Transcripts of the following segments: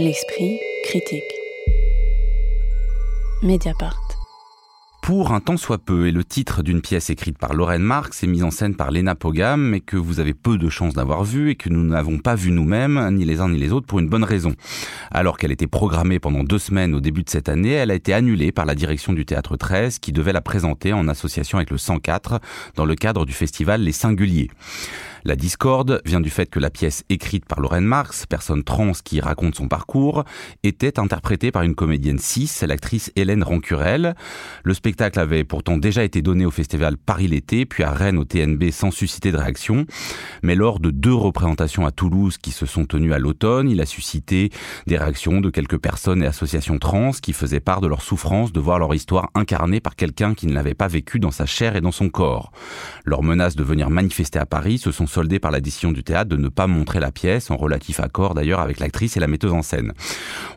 L'esprit critique. Mediapart. Pour un temps soit peu est le titre d'une pièce écrite par Lorraine Marx et mise en scène par Lena Pogam, mais que vous avez peu de chances d'avoir vu et que nous n'avons pas vu nous-mêmes, ni les uns ni les autres, pour une bonne raison. Alors qu'elle était programmée pendant deux semaines au début de cette année, elle a été annulée par la direction du Théâtre 13 qui devait la présenter en association avec le 104 dans le cadre du festival Les Singuliers. La discorde vient du fait que la pièce écrite par Lorraine Marx, personne trans qui raconte son parcours, était interprétée par une comédienne cis, l'actrice Hélène Rancurel. Le spectacle avait pourtant déjà été donné au festival Paris l'été, puis à Rennes au TNB sans susciter de réaction. Mais lors de deux représentations à Toulouse qui se sont tenues à l'automne, il a suscité des réactions de quelques personnes et associations trans qui faisaient part de leur souffrance de voir leur histoire incarnée par quelqu'un qui ne l'avait pas vécu dans sa chair et dans son corps. Leurs menaces de venir manifester à Paris se sont soldé par la décision du théâtre de ne pas montrer la pièce, en relatif accord d'ailleurs avec l'actrice et la metteuse en scène.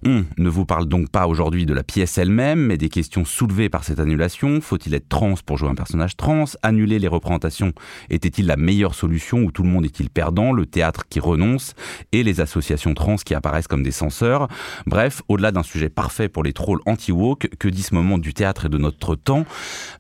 On ne vous parle donc pas aujourd'hui de la pièce elle-même, mais des questions soulevées par cette annulation. Faut-il être trans pour jouer un personnage trans? Annuler les représentations était-il la meilleure solution où tout le monde est-il perdant? Le théâtre qui renonce et les associations trans qui apparaissent comme des censeurs. Bref, au-delà d'un sujet parfait pour les trolls anti-woke, que dit ce moment du théâtre et de notre temps?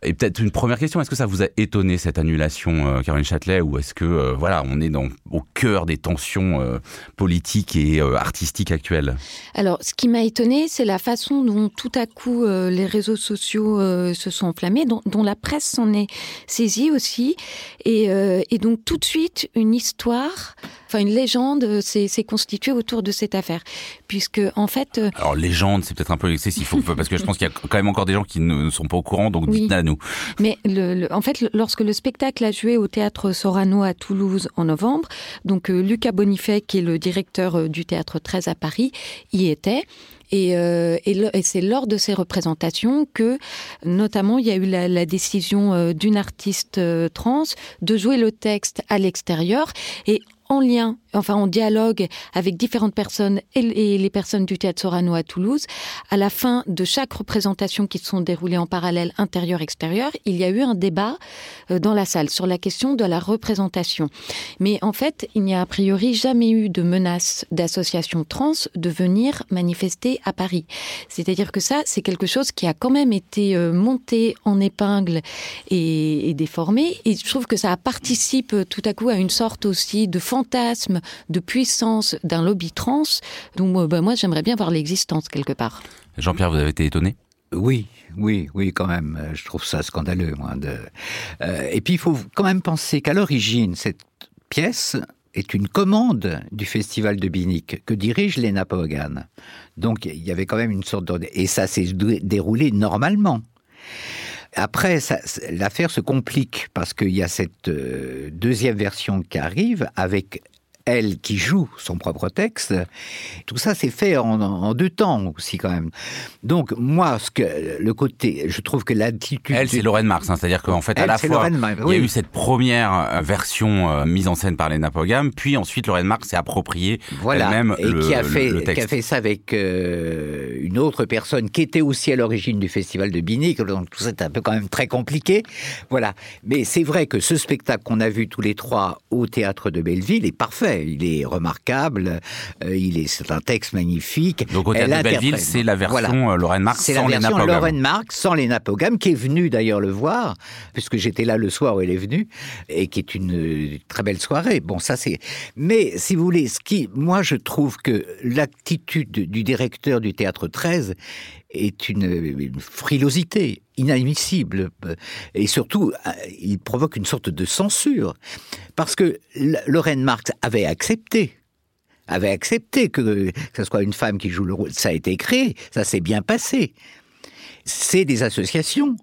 Et peut-être une première question, est-ce que ça vous a étonné cette annulation, euh, Caroline Châtelet, ou est-ce que euh, voilà, on est au cœur des tensions euh, politiques et artistiques actuelles? Alors, ce qui m'a étonné, c'est la façon dont tout à coup euh, les réseaux sociaux se sont enflammés, dont, la presse s'en est saisie aussi, et, et, donc tout de suite une histoire, enfin une légende s'est constituée autour de cette affaire, puisque en fait. Alors légende, c'est peut-être un peu excessif, parce que je pense qu'il y a quand même encore des gens qui ne sont pas au courant, donc oui. dites à nous. Mais le, le, en fait, lorsque le spectacle a joué au théâtre Sorano à Toulouse en novembre. Donc euh, Lucas Bonifay, qui est le directeur euh, du théâtre 13 à Paris, y était. Et, euh, et, et c'est lors de ces représentations que, notamment, il y a eu la, la décision euh, d'une artiste euh, trans de jouer le texte à l'extérieur. Et en lien, enfin en dialogue avec différentes personnes et, les personnes du théâtre Sorano à Toulouse. À la fin de chaque représentation qui se sont déroulées en parallèle intérieur-extérieur, il y a eu un débat euh, dans la salle sur la question de la représentation. Mais en fait, il n'y a a priori jamais eu de menace d'associations trans de venir manifester à Paris. C'est-à-dire que ça, c'est quelque chose qui a quand même été euh, monté en épingle et, déformé. Et je trouve que ça participe tout à coup à une sorte aussi de fantasme de puissance d'un lobby trans dont ben, moi j'aimerais bien voir l'existence quelque part. Jean-Pierre, vous avez été étonné? Oui, oui, oui, quand même. Je trouve ça scandaleux. Moi, de... euh, et puis, il faut quand même penser qu'à l'origine, cette pièce est une commande du festival de Binic que dirige Lena Pogan. Donc, il y avait quand même une sorte de... Et ça s'est déroulé normalement. Après, l'affaire se complique parce qu'il y a cette euh, deuxième version qui arrive avec elle qui joue son propre texte. Tout ça s'est fait en, en, deux temps aussi quand même. Donc moi, ce que le côté, je trouve que l'attitude. Elle, c'est Lorraine Marx, hein, c'est-à-dire qu'en fait, elle, à la fois, Marx, oui. il y a eu cette première euh, version euh, mise en scène par les Napogam, puis ensuite Lorraine Marx s'est approprié voilà. elle-même et le, qui a fait, le texte. qui a fait ça avec euh, une autre personne qui était aussi à l'origine du festival de Binic. Donc tout ça est un peu quand même très compliqué. Voilà. Mais c'est vrai que ce spectacle qu'on a vu tous les trois au théâtre de Belleville est parfait. Il est remarquable. Euh, il est, c'est un texte magnifique. Donc au théâtre de Belleville, c'est la version voilà. Lorraine Marx sans les Napogam. Lorraine Marx sans les Napogam, qui est venue d'ailleurs le voir, puisque j'étais là le soir où elle est venue, et qui est une très belle soirée. Bon, ça c'est. Mais si vous voulez, ce qui, moi je trouve que l'attitude du directeur du théâtre 13 est une, frilosité inadmissible. Et surtout il provoque une sorte de censure. Parce que Lorraine Marx avait accepté avait accepté que, que ce soit une femme qui joue le rôle. Ça a été créé ça s'est bien passé. C'est des associations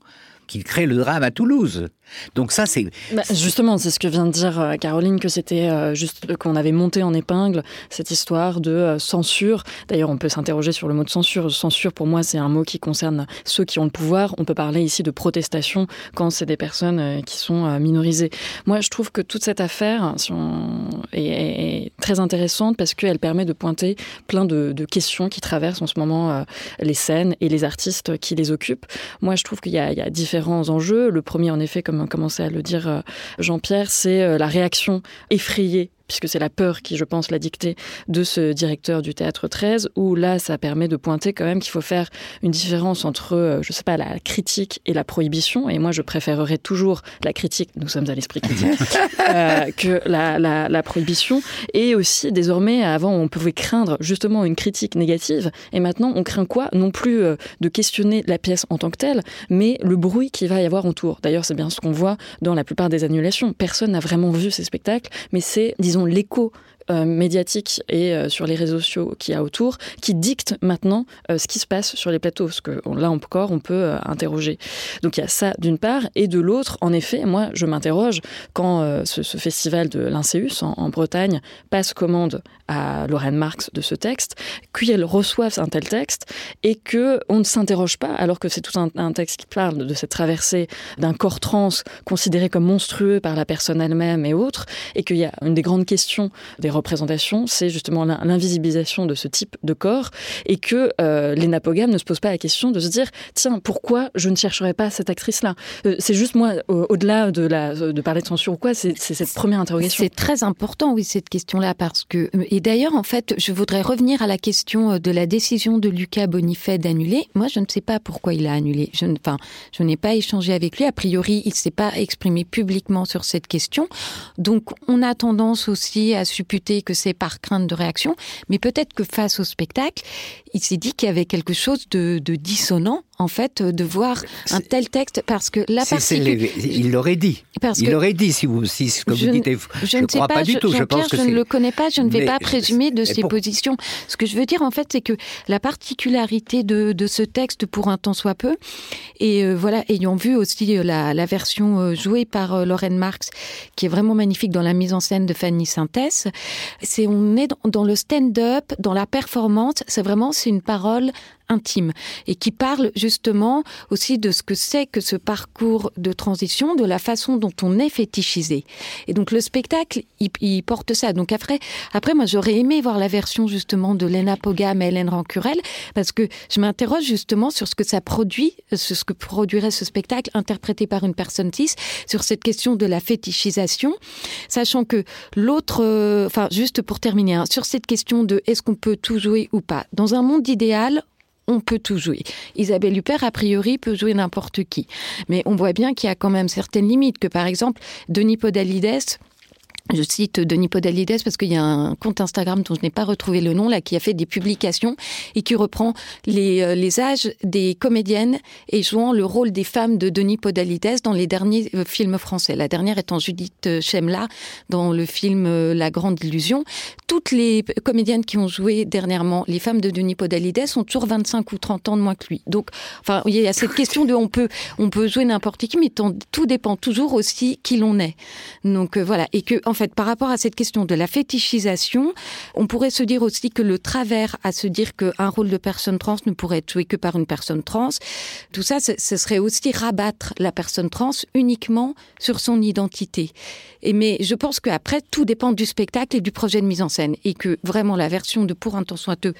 qui créent le drame à Toulouse donc ça c'est bah, justement c'est ce que vient de dire euh, Caroline que c'était euh, juste qu'on avait monté en épingle cette histoire de euh, censure. D'ailleurs on peut s'interroger sur le mot de censure. Censure pour moi c'est un mot qui concerne ceux qui ont le pouvoir. On peut parler ici de protestation quand c'est des personnes euh, qui sont minorisées. Moi je trouve que toute cette affaire si on est, est très intéressante parce qu'elle permet de pointer plein de, de questions qui traversent en ce moment les scènes et les artistes qui les occupent. Moi je trouve qu'il y, y a différents enjeux. Le premier en effet comme commencé à le dire euh, Jean-Pierre, c'est euh, la réaction effrayée puisque c'est la peur qui, je pense, l'a dicté de ce directeur du théâtre 13, où là, ça permet de pointer quand même qu'il faut faire une différence entre, euh, je sais pas, la critique et la prohibition. Et moi, je préférerais toujours la critique, nous sommes à l'esprit critique, euh, que la, la, la, prohibition. Et aussi, désormais, avant, on pouvait craindre justement une critique négative. Et maintenant, on craint quoi? Non plus euh, de questionner la pièce en tant que telle, mais le bruit qu'il va y avoir autour. D'ailleurs, c'est bien ce qu'on voit dans la plupart des annulations. Personne n'a vraiment vu ces spectacles, mais c'est, disons, l'écho euh, médiatique et euh, sur les réseaux sociaux qu'il y a autour qui dictent maintenant euh, ce qui se passe sur les plateaux. Parce que là encore, on peut interroger. Donc il y a ça d'une part. Et de l'autre, en effet, moi, je m'interroge quand ce, festival de l'Inceus en, en, Bretagne passe commande à Lorraine Marx de ce texte, qu'elle reçoive un tel texte et que on ne s'interroge pas, alors que c'est tout un, un, texte qui parle de cette traversée d'un corps trans considéré comme monstrueux par la personne elle-même et autres, et qu'il y a une des grandes questions des c'est justement l'invisibilisation de ce type de corps et que euh, les napogames ne se posent pas la question de se dire tiens, pourquoi je ne chercherais pas cette actrice-là? Euh, C'est juste moi, au-delà de, de parler de censure ou quoi, c'est cette première interrogation. C'est très important, oui, cette question-là, parce que. Euh, et d'ailleurs, en fait, je voudrais revenir à la question euh, de la décision de Lucas Bonifay d'annuler. Moi, je ne sais pas pourquoi il a annulé. Je, enfin, je n'ai pas échangé avec lui. A priori, il ne s'est pas exprimé publiquement sur cette question. Donc, on a tendance aussi à supputer que c'est par crainte de réaction, mais peut-être que face au spectacle, il s'est dit qu'il y avait quelque chose de, dissonant en fait de voir un tel texte parce que la partie il l'aurait dit. Parce il l'aurait dit si vous si ce que je, vous dites je, je ne crois pas, pas du tout je pense que je ne le connais pas je ne vais mais, pas présumer de ses positions. Ce que je veux dire en fait c'est que la particularité de, de ce texte pour un temps soit peu et euh, voilà ayant vu aussi euh, la, la version euh, jouée par euh, Lorraine Marx qui est vraiment magnifique dans la mise en scène de Fanny Synthèse c'est on est dans, dans le stand-up dans la performance c'est vraiment c'est une parole intime et qui parle justement aussi de ce que c'est que ce parcours de transition, de la façon dont on est fétichisé. Et donc le spectacle, il, porte ça. Donc après, après moi j'aurais aimé voir la version justement de Lena Pogam et Hélène Rancurel parce que je m'interroge justement sur ce que ça produit, sur ce que produirait ce spectacle interprété par une personne cis, sur cette question de la fétichisation, sachant que l'autre, euh, enfin juste pour terminer, hein, sur cette question de est-ce qu'on peut tout jouer ou pas, dans un monde idéal, on peut tout jouer. Isabelle Huppert, a priori, peut jouer n'importe qui. Mais on voit bien qu'il y a quand même certaines limites, que par exemple, Denis Podalides, Je cite Denis Podalides parce qu'il y a un compte Instagram dont je n'ai pas retrouvé le nom là qui a fait des publications et qui reprend les, euh, les âges des comédiennes et jouant le rôle des femmes de Denis Podalides dans les derniers euh, films français. La dernière étant Judith Chemla dans le film euh, La Grande Illusion. Toutes les comédiennes qui ont joué dernièrement les femmes de Denis Podalides ont toujours 25 ou 30 ans de moins que lui. Donc enfin il y a cette question de on peut on peut jouer n'importe qui mais tout dépend toujours aussi qui l'on est. Donc voilà et que en fait, par rapport à cette question de la fétichisation, on pourrait se dire aussi que le travers à se dire qu'un rôle de personne trans ne pourrait être joué que par une personne trans, tout ça, ce serait aussi rabattre la personne trans uniquement sur son identité. Et mais je pense qu'après, tout dépend du spectacle et du projet de mise en scène et que vraiment la version de pour un temps soiteux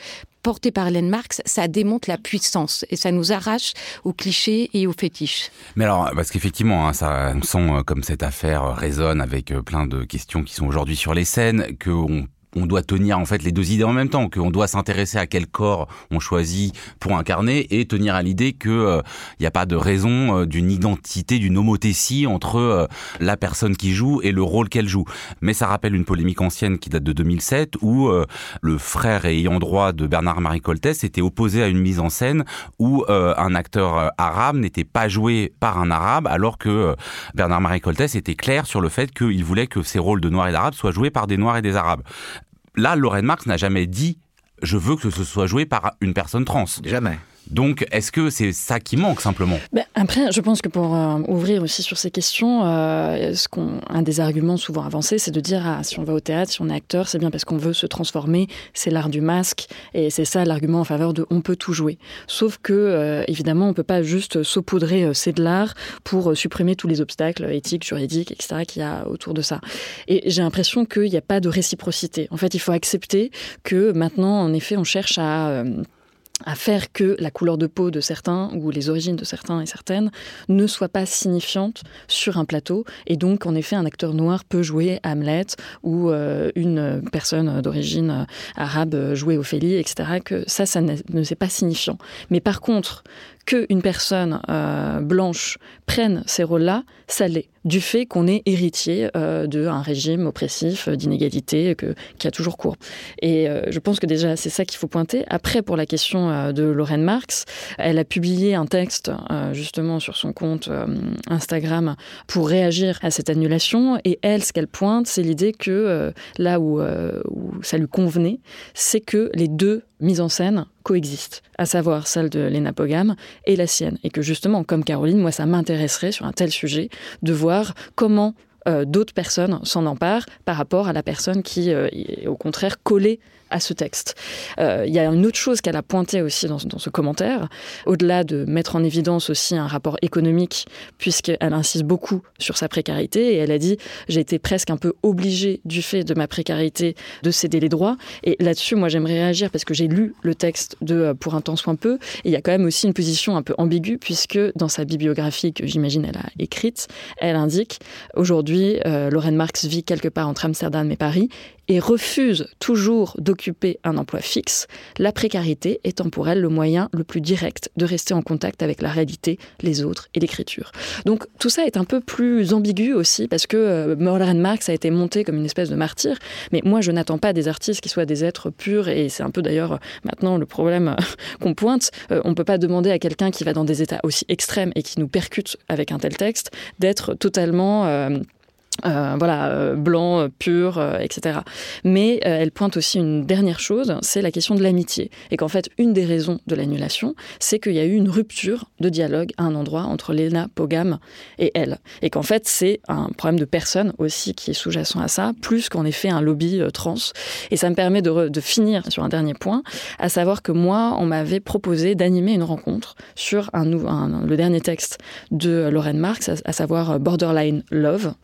porté par Hélène Marx, ça démonte la puissance et ça nous arrache aux clichés et aux fétiches. Mais alors, parce qu'effectivement, hein, ça me sent comme cette affaire résonne avec plein de questions qui sont aujourd'hui sur les scènes, qu'on on doit tenir en fait les deux idées en même temps qu'on doit s'intéresser à quel corps on choisit pour incarner et tenir à l'idée que il euh, n'y a pas de raison euh, d'une identité d'une homothétie entre euh, la personne qui joue et le rôle qu'elle joue. Mais ça rappelle une polémique ancienne qui date de 2007 où euh, le frère ayant droit de Bernard Marie Coltès était opposé à une mise en scène où euh, un acteur euh, arabe n'était pas joué par un arabe alors que euh, Bernard Marie Coltès était clair sur le fait qu'il voulait que ces rôles de noirs et d'arabes soient joués par des noirs et des arabes là Lorraine Marx n'a jamais dit je veux que ce soit joué par une personne trans. Jamais Donc, est-ce que c'est ça qui manque simplement? Ben, Après, je pense que pour euh, ouvrir aussi sur ces questions, euh, un des arguments souvent avancés, c'est de dire ah, si on va au théâtre, si on est acteur, c'est bien parce qu'on veut se transformer, c'est l'art du masque, et c'est ça l'argument en faveur de on peut tout jouer. Sauf que, euh, évidemment, on peut pas juste saupoudrer euh, c'est de l'art pour supprimer tous les obstacles éthiques, juridiques, etc., qu'il y a autour de ça. Et j'ai l'impression qu'il n'y a pas de réciprocité. En fait, il faut accepter que maintenant, en effet, on cherche à... Euh, à faire que la couleur de peau de certains ou les origines de certains et certaines ne soient pas signifiantes sur un plateau. Et donc, en effet, un acteur noir peut jouer Hamlet ou euh, une personne d'origine arabe jouer Ophélie, etc. Que ça, ça ne c'est pas signifiant. Mais par contre, qu'une personne euh, blanche prenne ces rôles-là, ça l'est, du fait qu'on est héritier euh, d'un régime oppressif, euh, d'inégalité, qui a toujours cours. Et euh, je pense que déjà, c'est ça qu'il faut pointer. Après, pour la question de Lorraine Marx, elle a publié un texte justement sur son compte Instagram pour réagir à cette annulation. Et elle, ce qu'elle pointe, c'est l'idée que là où ça lui convenait, c'est que les deux mises en scène coexistent, à savoir celle de Lena Pogam et la sienne. Et que justement, comme Caroline, moi, ça m'intéresserait sur un tel sujet de voir comment euh, d'autres personnes s'en emparent par rapport à la personne qui euh, est au contraire collée à ce texte. Euh, il y a une autre chose qu'elle a pointé aussi dans, ce commentaire, au-delà de mettre en évidence aussi un rapport économique, puisqu'elle insiste beaucoup sur sa précarité, et elle a dit j'ai été presque un peu obligée du fait de ma précarité de céder les droits. Et là-dessus, moi j'aimerais réagir parce que j'ai lu le texte de euh, Pour un temps soit peu, et il y a quand même aussi une position un peu ambiguë, puisque dans sa bibliographie que j'imagine elle a écrite, elle indique aujourd'hui euh, Lorraine Marx vit quelque part entre Amsterdam et Paris et refuse toujours d'occuper un emploi fixe, la précarité étant pour elle le moyen le plus direct de rester en contact avec la réalité, les autres et l'écriture. Donc tout ça est un peu plus ambigu aussi parce que euh, Lorraine Marx a été montée comme une espèce de martyr, mais moi je n'attends pas des artistes qui soient des êtres purs et c'est un peu d'ailleurs euh, maintenant le problème qu'on pointe. Euh, on ne peut pas demander à quelqu'un qui va dans des états aussi extrêmes et qui nous percute avec un tel texte d'être totalement... Euh, euh, voilà, euh, blanc, euh, pur, euh, etc. Mais euh, elle pointe aussi une dernière chose, c'est la question de l'amitié. Et qu'en fait, une des raisons de l'annulation, c'est qu'il y a eu une rupture de dialogue à un endroit entre Lena Pogam et elle. Et qu'en fait, c'est un problème de personne aussi qui est sous-jacent à ça, plus qu'en effet un lobby euh, trans. Et ça me permet de, de finir sur un dernier point, à savoir que moi, on m'avait proposé d'animer une rencontre sur un, un, le dernier texte de Lorraine Marx, à, à savoir Borderline Love.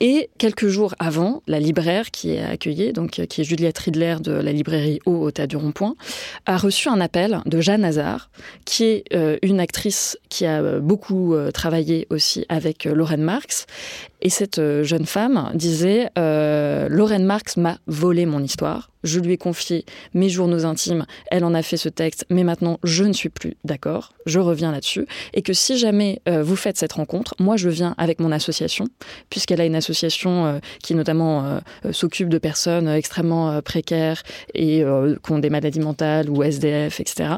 Et quelques jours avant, la libraire qui est accueillie, donc qui est Juliette Ridler de la librairie O au tas du rond-point, a reçu un appel de Jeanne Hazard, qui est euh, une actrice qui a euh, beaucoup euh, travaillé aussi avec euh, Lorraine Marx. Et cette euh, jeune femme disait euh, Lorraine Marx m'a volé mon histoire. Je lui ai confié mes journaux intimes. Elle en a fait ce texte, mais maintenant je ne suis plus d'accord. Je reviens là-dessus. Et que si jamais euh, vous faites cette rencontre, moi je viens avec mon association, puisqu'elle a une association euh, qui notamment s'occupe de personnes extrêmement précaires et qui ont des maladies mentales ou SDF, etc.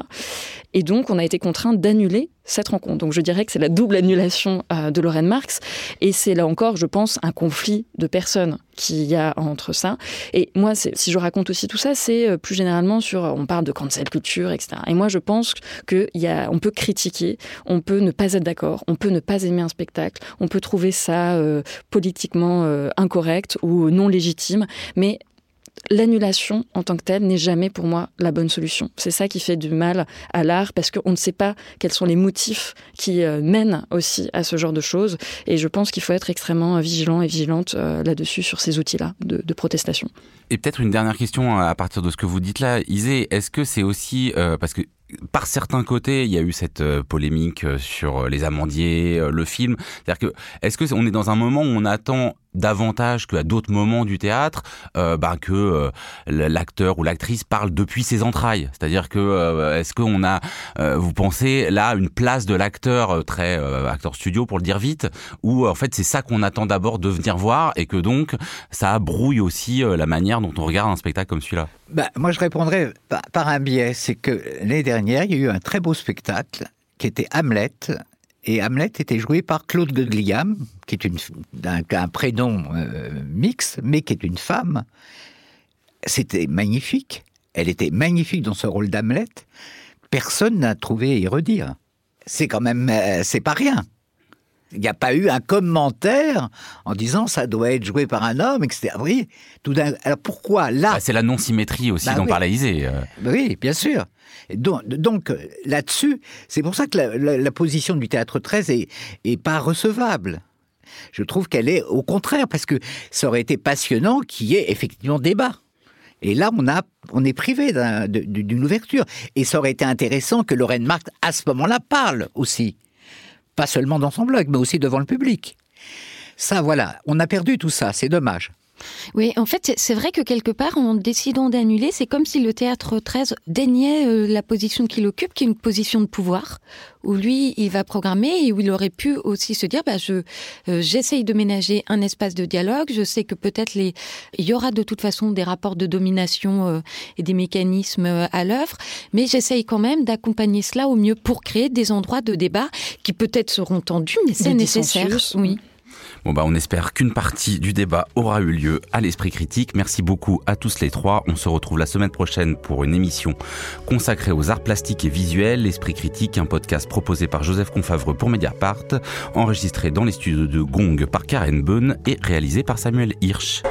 Et donc on a été contraint d'annuler cette rencontre. Donc je dirais que c'est la double annulation de Lorraine Marx. Et c'est là encore, je pense, un conflit de personnes qu'il y a entre ça. Et moi, si je raconte aussi tout ça, c'est euh, plus généralement sur, on parle de cancel culture, etc. Et moi, je pense qu'on peut critiquer, on peut ne pas être d'accord, on peut ne pas aimer un spectacle, on peut trouver ça euh, politiquement euh, incorrect ou non légitime, mais l'annulation en tant que telle n'est jamais pour moi la bonne solution. C'est ça qui fait du mal à l'art parce qu'on ne sait pas quels sont les motifs qui euh, mènent aussi à ce genre de choses. Et je pense qu'il faut être extrêmement vigilant et vigilante euh, là-dessus sur ces outils-là de, protestation. Et peut-être une dernière question à partir de ce que vous dites là, Isée, est-ce que c'est aussi euh, parce que par certains côtés, il y a eu cette euh, polémique euh, sur euh, les amandiers, le film. C'est-à-dire que, est-ce que on est dans un moment où on attend davantage qu'à d'autres moments du théâtre euh, bah, que euh, l'acteur ou l'actrice parle depuis ses entrailles. C'est-à-dire que euh, est-ce qu'on a vous pensez là une place de l'acteur très acteur studio pour le dire vite ou en fait c'est ça qu'on attend d'abord de venir voir et que donc ça brouille aussi la manière dont on regarde un spectacle comme celui-là? Bah, moi je répondrais par un biais c'est que l'année dernière il y a eu un très beau spectacle qui était Hamlet et Hamlet était joué par Claude Gugliam, qui est un prénom euh, mixte, mais qui est une femme. C'était magnifique. Elle était magnifique dans ce rôle d'Hamlet. Personne n'a trouvé à y redire. C'est quand même, euh, c'est pas rien. Il n'y a pas eu un commentaire en disant ça doit être joué par un homme, etc. Voyez, tout d'un. Alors pourquoi là? Bah, C'est la non-symétrie aussi bah, dont oui. parlait Isée. Euh. Oui, bien sûr. Donc, donc là-dessus, c'est pour ça que la, la, la, position du théâtre 13 est, est pas recevable. Je trouve qu'elle est au contraire, parce que ça aurait été passionnant qu'il y ait effectivement débat Et là, on, a, on est privé d'une ouverture. Et ça aurait été intéressant que Lorraine Marx, à ce moment-là, parle aussi. Pas seulement dans son blog, mais aussi devant le public. Ça, voilà, on a perdu tout ça, c'est dommage. Oui, en fait, c'est vrai que quelque part, en décidant d'annuler, c'est comme si le théâtre 13 déniait euh, la position qu'il occupe, qui est une position de pouvoir, où lui, il va programmer et où il aurait pu aussi se dire, bah, je, euh, j'essaye de ménager un espace de dialogue. Je sais que peut-être les, il y aura de toute façon des rapports de domination euh, et des mécanismes à l'œuvre, mais j'essaye quand même d'accompagner cela au mieux pour créer des endroits de débat qui peut-être seront tendus, mais c'est nécessaire. Oui. Bah on espère qu'une partie du débat aura eu lieu à l'esprit critique. Merci beaucoup à tous les trois. On se retrouve la semaine prochaine pour une émission consacrée aux arts plastiques et visuels. L'esprit critique, un podcast proposé par Joseph Confavreux pour Mediapart, enregistré dans les studios de Gong par Karen Beun et réalisé par Samuel Hirsch.